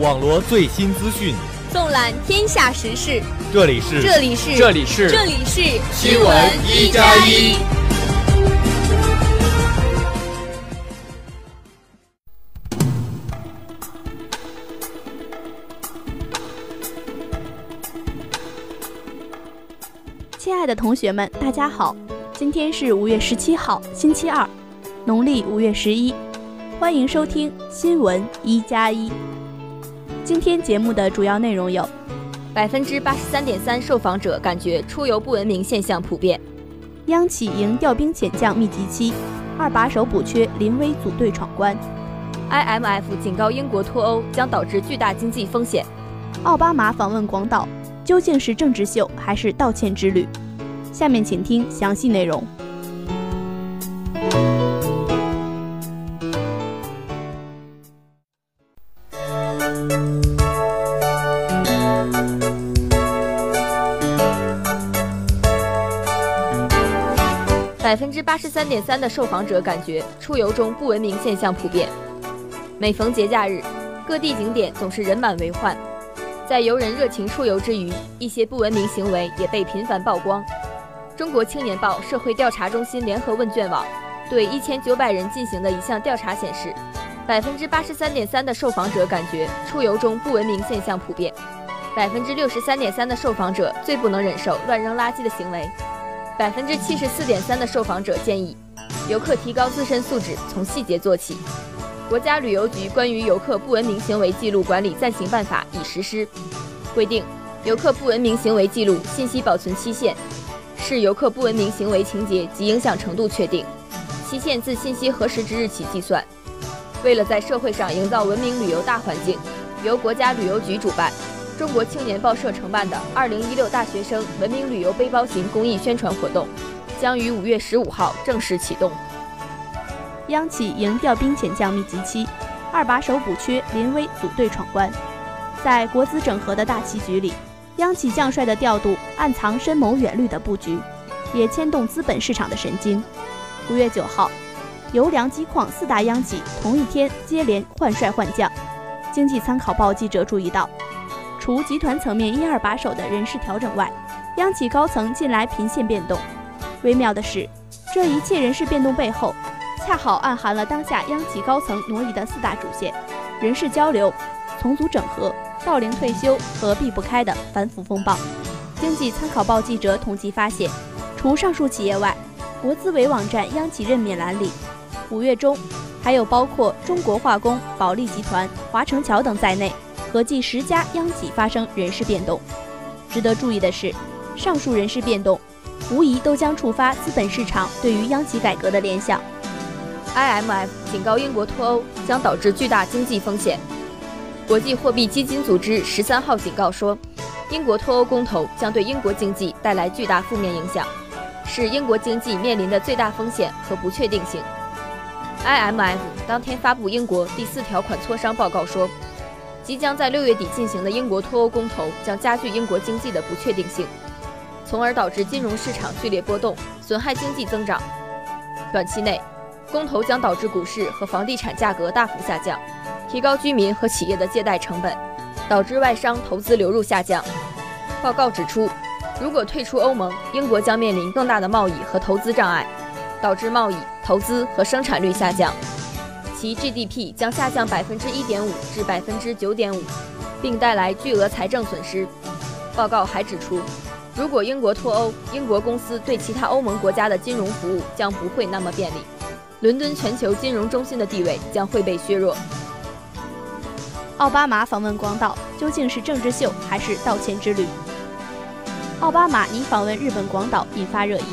网罗最新资讯，纵览天下时事。这里是这里是这里是这里是新闻一加一。亲爱的同学们，大家好，今天是五月十七号，星期二，农历五月十一。欢迎收听新闻一加一。今天节目的主要内容有：百分之八十三点三受访者感觉出游不文明现象普遍；央企迎调兵遣将密集期，二把手补缺临危组队闯关；IMF 警告英国脱欧将导致巨大经济风险；奥巴马访问广岛，究竟是政治秀还是道歉之旅？下面请听详细内容。百分之八十三点三的受访者感觉出游中不文明现象普遍。每逢节假日，各地景点总是人满为患。在游人热情出游之余，一些不文明行为也被频繁曝光。中国青年报社会调查中心联合问卷网对一千九百人进行的一项调查显示，百分之八十三点三的受访者感觉出游中不文明现象普遍。百分之六十三点三的受访者最不能忍受乱扔垃圾的行为。百分之七十四点三的受访者建议，游客提高自身素质，从细节做起。国家旅游局关于游客不文明行为记录管理暂行办法已实施，规定游客不文明行为记录信息保存期限视游客不文明行为情节及影响程度确定，期限自信息核实之日起计算。为了在社会上营造文明旅游大环境，由国家旅游局主办。中国青年报社承办的“二零一六大学生文明旅游背包行”公益宣传活动，将于五月十五号正式启动。央企迎调兵遣将密集期，二把手补缺临危组队闯关。在国资整合的大棋局里，央企将帅的调度暗藏深谋远虑的布局，也牵动资本市场的神经。五月九号，油粮机矿四大央企同一天接连换帅换将。经济参考报记者注意到。除集团层面一二把手的人事调整外，央企高层近来频现变动。微妙的是，这一切人事变动背后，恰好暗含了当下央企高层挪移的四大主线：人事交流、重组整合、到龄退休和避不开的反腐风暴。经济参考报记者统计发现，除上述企业外，国资委网站央企任免栏里，五月中还有包括中国化工、保利集团、华城桥等在内。合计十家央企发生人事变动。值得注意的是，上述人事变动无疑都将触发资本市场对于央企改革的联想。IMF 警告英国脱欧将导致巨大经济风险。国际货币基金组织十三号警告说，英国脱欧公投将对英国经济带来巨大负面影响，是英国经济面临的最大风险和不确定性。IMF 当天发布英国第四条款磋商报告说。即将在六月底进行的英国脱欧公投将加剧英国经济的不确定性，从而导致金融市场剧烈波动，损害经济增长。短期内，公投将导致股市和房地产价格大幅下降，提高居民和企业的借贷成本，导致外商投资流入下降。报告指出，如果退出欧盟，英国将面临更大的贸易和投资障碍，导致贸易、投资和生产率下降。其 GDP 将下降百分之一点五至百分之九点五，并带来巨额财政损失。报告还指出，如果英国脱欧，英国公司对其他欧盟国家的金融服务将不会那么便利，伦敦全球金融中心的地位将会被削弱。奥巴马访问广岛究竟是政治秀还是道歉之旅？奥巴马拟访问日本广岛引发热议。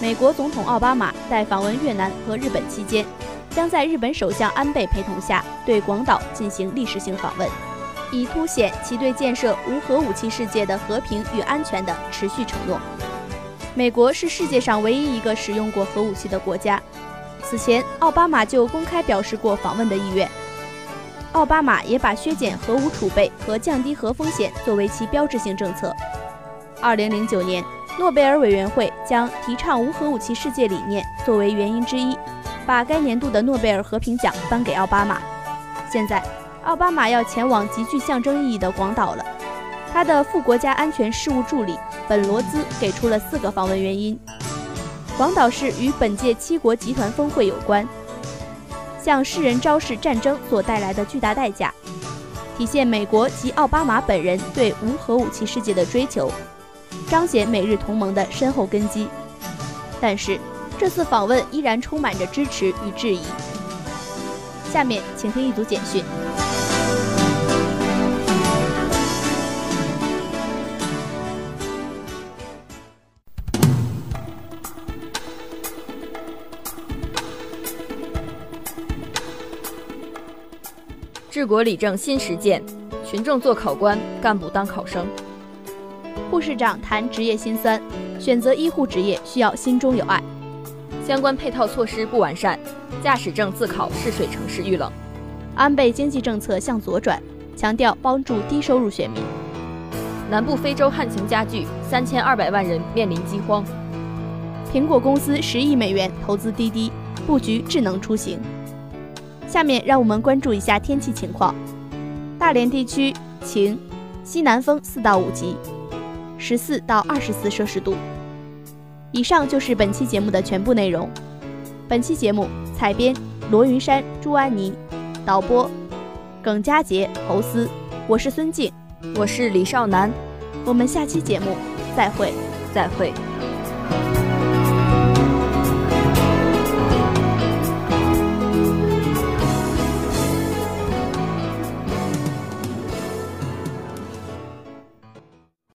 美国总统奥巴马在访问越南和日本期间。将在日本首相安倍陪同下对广岛进行历史性访问，以凸显其对建设无核武器世界的和平与安全的持续承诺。美国是世界上唯一一个使用过核武器的国家，此前奥巴马就公开表示过访问的意愿。奥巴马也把削减核武储备和降低核风险作为其标志性政策。二零零九年，诺贝尔委员会将提倡无核武器世界理念作为原因之一，把该年度的诺贝尔和平奖颁给奥巴马。现在，奥巴马要前往极具象征意义的广岛了。他的副国家安全事务助理本罗兹给出了四个访问原因：广岛市与本届七国集团峰会有关。向世人昭示战争所带来的巨大代价，体现美国及奥巴马本人对无核武器世界的追求，彰显美日同盟的深厚根基。但是，这次访问依然充满着支持与质疑。下面，请听一组简讯。治国理政新实践，群众做考官，干部当考生。护士长谈职业心酸，选择医护职业需要心中有爱。相关配套措施不完善，驾驶证自考试水城市遇冷。安倍经济政策向左转，强调帮助低收入选民。南部非洲旱情加剧，三千二百万人面临饥荒。苹果公司十亿美元投资滴滴，布局智能出行。下面让我们关注一下天气情况。大连地区晴，西南风四到五级，十四到二十四摄氏度。以上就是本期节目的全部内容。本期节目采编罗云山、朱安妮，导播耿佳杰、侯思。我是孙静，我是李少南。我们下期节目再会，再会。